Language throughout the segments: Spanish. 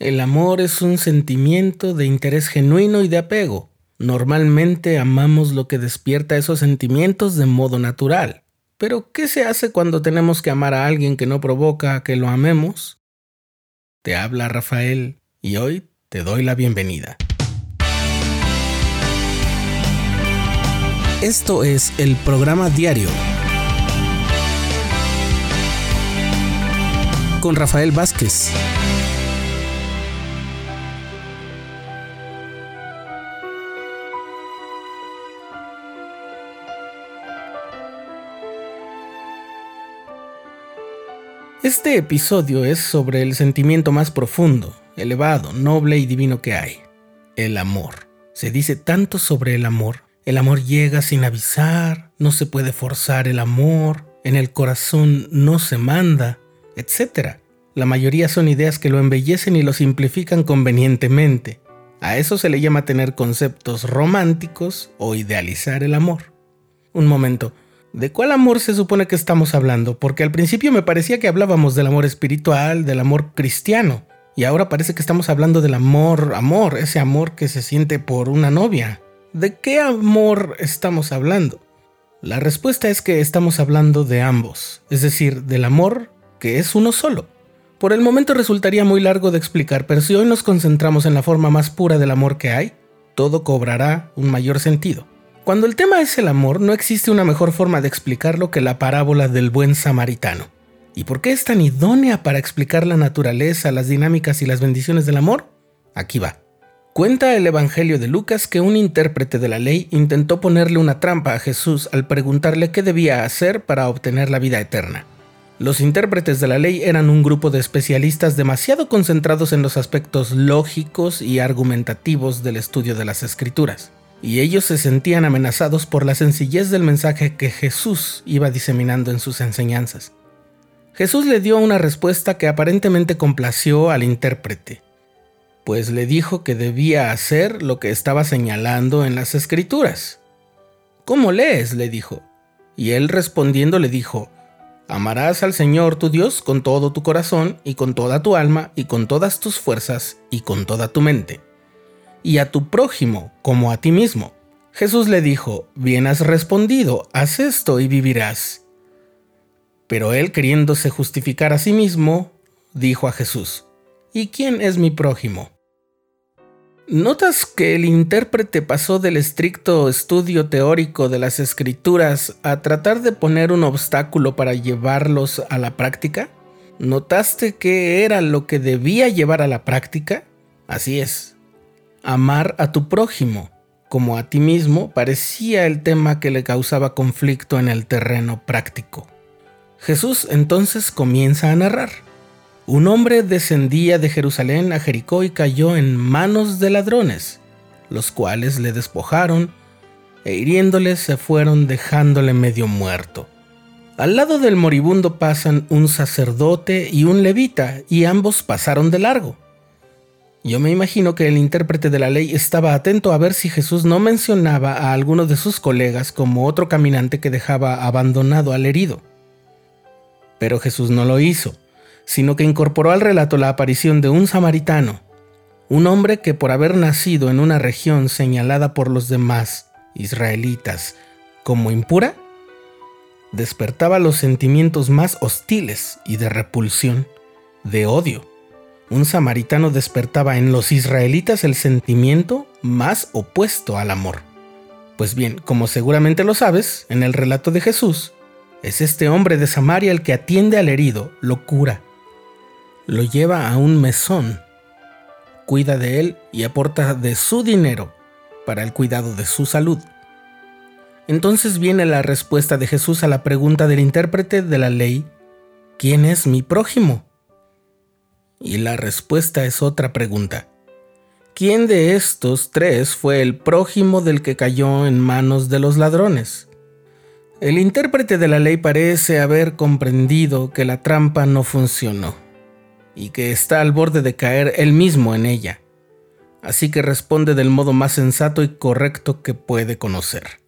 El amor es un sentimiento de interés genuino y de apego. Normalmente amamos lo que despierta esos sentimientos de modo natural. Pero, ¿qué se hace cuando tenemos que amar a alguien que no provoca que lo amemos? Te habla Rafael y hoy te doy la bienvenida. Esto es el programa diario con Rafael Vázquez. Este episodio es sobre el sentimiento más profundo, elevado, noble y divino que hay, el amor. Se dice tanto sobre el amor. El amor llega sin avisar, no se puede forzar el amor, en el corazón no se manda, etc. La mayoría son ideas que lo embellecen y lo simplifican convenientemente. A eso se le llama tener conceptos románticos o idealizar el amor. Un momento, ¿De cuál amor se supone que estamos hablando? Porque al principio me parecía que hablábamos del amor espiritual, del amor cristiano, y ahora parece que estamos hablando del amor, amor, ese amor que se siente por una novia. ¿De qué amor estamos hablando? La respuesta es que estamos hablando de ambos, es decir, del amor que es uno solo. Por el momento resultaría muy largo de explicar, pero si hoy nos concentramos en la forma más pura del amor que hay, todo cobrará un mayor sentido. Cuando el tema es el amor, no existe una mejor forma de explicarlo que la parábola del buen samaritano. ¿Y por qué es tan idónea para explicar la naturaleza, las dinámicas y las bendiciones del amor? Aquí va. Cuenta el Evangelio de Lucas que un intérprete de la ley intentó ponerle una trampa a Jesús al preguntarle qué debía hacer para obtener la vida eterna. Los intérpretes de la ley eran un grupo de especialistas demasiado concentrados en los aspectos lógicos y argumentativos del estudio de las escrituras y ellos se sentían amenazados por la sencillez del mensaje que Jesús iba diseminando en sus enseñanzas. Jesús le dio una respuesta que aparentemente complació al intérprete, pues le dijo que debía hacer lo que estaba señalando en las escrituras. ¿Cómo lees? le dijo. Y él respondiendo le dijo, Amarás al Señor tu Dios con todo tu corazón y con toda tu alma y con todas tus fuerzas y con toda tu mente y a tu prójimo como a ti mismo. Jesús le dijo, bien has respondido, haz esto y vivirás. Pero él, queriéndose justificar a sí mismo, dijo a Jesús, ¿y quién es mi prójimo? ¿Notas que el intérprete pasó del estricto estudio teórico de las escrituras a tratar de poner un obstáculo para llevarlos a la práctica? ¿Notaste qué era lo que debía llevar a la práctica? Así es, Amar a tu prójimo como a ti mismo parecía el tema que le causaba conflicto en el terreno práctico. Jesús entonces comienza a narrar. Un hombre descendía de Jerusalén a Jericó y cayó en manos de ladrones, los cuales le despojaron e hiriéndole se fueron dejándole medio muerto. Al lado del moribundo pasan un sacerdote y un levita, y ambos pasaron de largo. Yo me imagino que el intérprete de la ley estaba atento a ver si Jesús no mencionaba a alguno de sus colegas como otro caminante que dejaba abandonado al herido. Pero Jesús no lo hizo, sino que incorporó al relato la aparición de un samaritano, un hombre que por haber nacido en una región señalada por los demás israelitas como impura, despertaba los sentimientos más hostiles y de repulsión, de odio un samaritano despertaba en los israelitas el sentimiento más opuesto al amor. Pues bien, como seguramente lo sabes, en el relato de Jesús, es este hombre de Samaria el que atiende al herido, lo cura, lo lleva a un mesón, cuida de él y aporta de su dinero para el cuidado de su salud. Entonces viene la respuesta de Jesús a la pregunta del intérprete de la ley, ¿quién es mi prójimo? Y la respuesta es otra pregunta. ¿Quién de estos tres fue el prójimo del que cayó en manos de los ladrones? El intérprete de la ley parece haber comprendido que la trampa no funcionó y que está al borde de caer él mismo en ella. Así que responde del modo más sensato y correcto que puede conocer.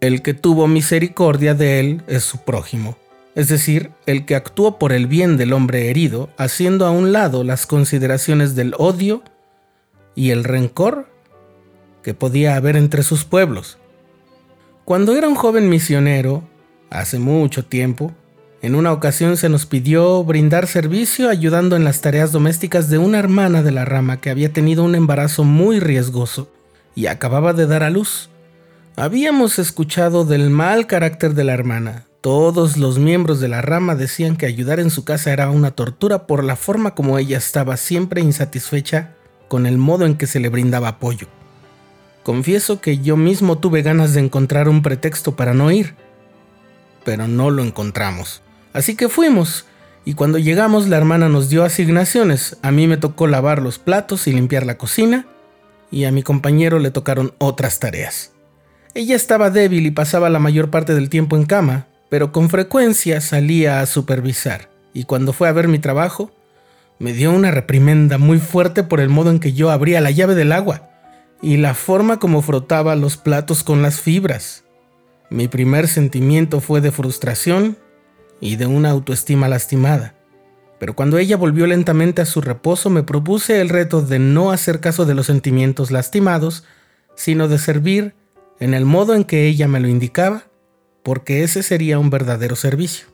El que tuvo misericordia de él es su prójimo. Es decir, el que actuó por el bien del hombre herido, haciendo a un lado las consideraciones del odio y el rencor que podía haber entre sus pueblos. Cuando era un joven misionero, hace mucho tiempo, en una ocasión se nos pidió brindar servicio ayudando en las tareas domésticas de una hermana de la rama que había tenido un embarazo muy riesgoso y acababa de dar a luz. Habíamos escuchado del mal carácter de la hermana. Todos los miembros de la rama decían que ayudar en su casa era una tortura por la forma como ella estaba siempre insatisfecha con el modo en que se le brindaba apoyo. Confieso que yo mismo tuve ganas de encontrar un pretexto para no ir, pero no lo encontramos. Así que fuimos, y cuando llegamos la hermana nos dio asignaciones. A mí me tocó lavar los platos y limpiar la cocina, y a mi compañero le tocaron otras tareas. Ella estaba débil y pasaba la mayor parte del tiempo en cama, pero con frecuencia salía a supervisar, y cuando fue a ver mi trabajo, me dio una reprimenda muy fuerte por el modo en que yo abría la llave del agua y la forma como frotaba los platos con las fibras. Mi primer sentimiento fue de frustración y de una autoestima lastimada. Pero cuando ella volvió lentamente a su reposo me propuse el reto de no hacer caso de los sentimientos lastimados, sino de servir en el modo en que ella me lo indicaba, porque ese sería un verdadero servicio.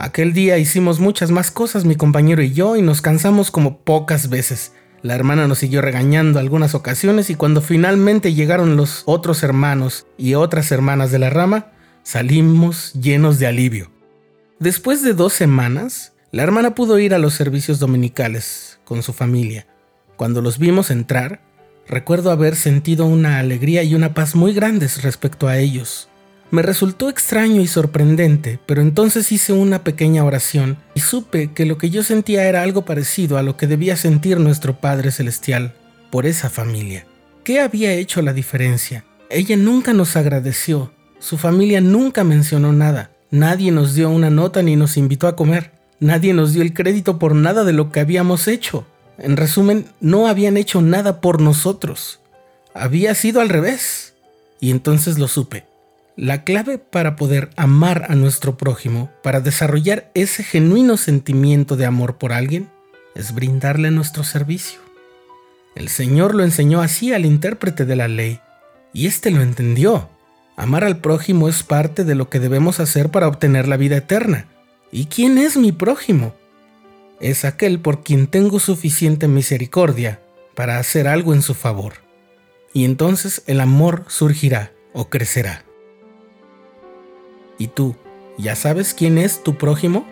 Aquel día hicimos muchas más cosas mi compañero y yo y nos cansamos como pocas veces. La hermana nos siguió regañando algunas ocasiones y cuando finalmente llegaron los otros hermanos y otras hermanas de la rama, salimos llenos de alivio. Después de dos semanas, la hermana pudo ir a los servicios dominicales con su familia. Cuando los vimos entrar, recuerdo haber sentido una alegría y una paz muy grandes respecto a ellos. Me resultó extraño y sorprendente, pero entonces hice una pequeña oración y supe que lo que yo sentía era algo parecido a lo que debía sentir nuestro Padre Celestial por esa familia. ¿Qué había hecho la diferencia? Ella nunca nos agradeció, su familia nunca mencionó nada, Nadie nos dio una nota ni nos invitó a comer. Nadie nos dio el crédito por nada de lo que habíamos hecho. En resumen, no habían hecho nada por nosotros. Había sido al revés. Y entonces lo supe. La clave para poder amar a nuestro prójimo, para desarrollar ese genuino sentimiento de amor por alguien, es brindarle nuestro servicio. El Señor lo enseñó así al intérprete de la ley, y éste lo entendió. Amar al prójimo es parte de lo que debemos hacer para obtener la vida eterna. ¿Y quién es mi prójimo? Es aquel por quien tengo suficiente misericordia para hacer algo en su favor. Y entonces el amor surgirá o crecerá. ¿Y tú, ya sabes quién es tu prójimo?